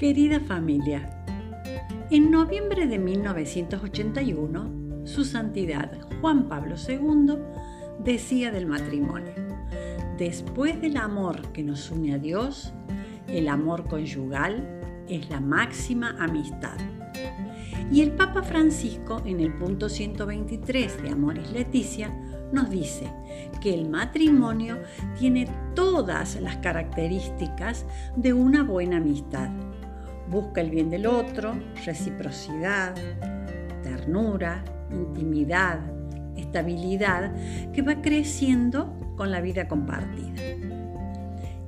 Querida familia, en noviembre de 1981, su santidad Juan Pablo II decía del matrimonio, después del amor que nos une a Dios, el amor conyugal es la máxima amistad. Y el Papa Francisco en el punto 123 de Amoris Leticia nos dice que el matrimonio tiene todas las características de una buena amistad Busca el bien del otro, reciprocidad, ternura, intimidad, estabilidad que va creciendo con la vida compartida.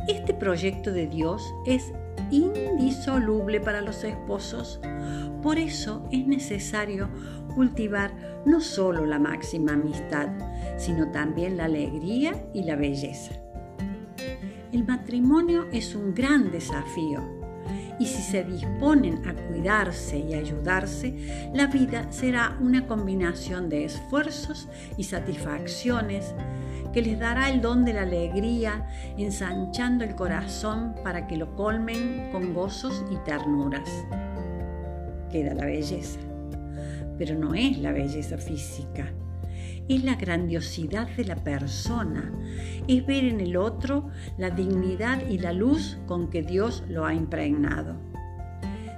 Este proyecto de Dios es indisoluble para los esposos, por eso es necesario cultivar no solo la máxima amistad, sino también la alegría y la belleza. El matrimonio es un gran desafío y si se disponen a cuidarse y ayudarse, la vida será una combinación de esfuerzos y satisfacciones que les dará el don de la alegría, ensanchando el corazón para que lo colmen con gozos y ternuras. Queda la belleza, pero no es la belleza física, es la grandiosidad de la persona, es ver en el otro la dignidad y la luz con que Dios lo ha impregnado.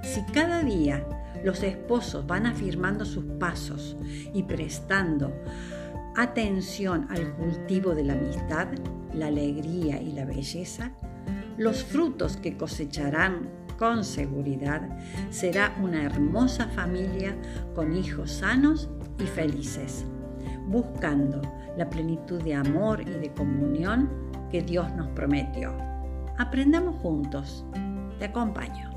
Si cada día los esposos van afirmando sus pasos y prestando atención al cultivo de la amistad, la alegría y la belleza, los frutos que cosecharán con seguridad será una hermosa familia con hijos sanos y felices buscando la plenitud de amor y de comunión que Dios nos prometió. Aprendamos juntos. Te acompaño.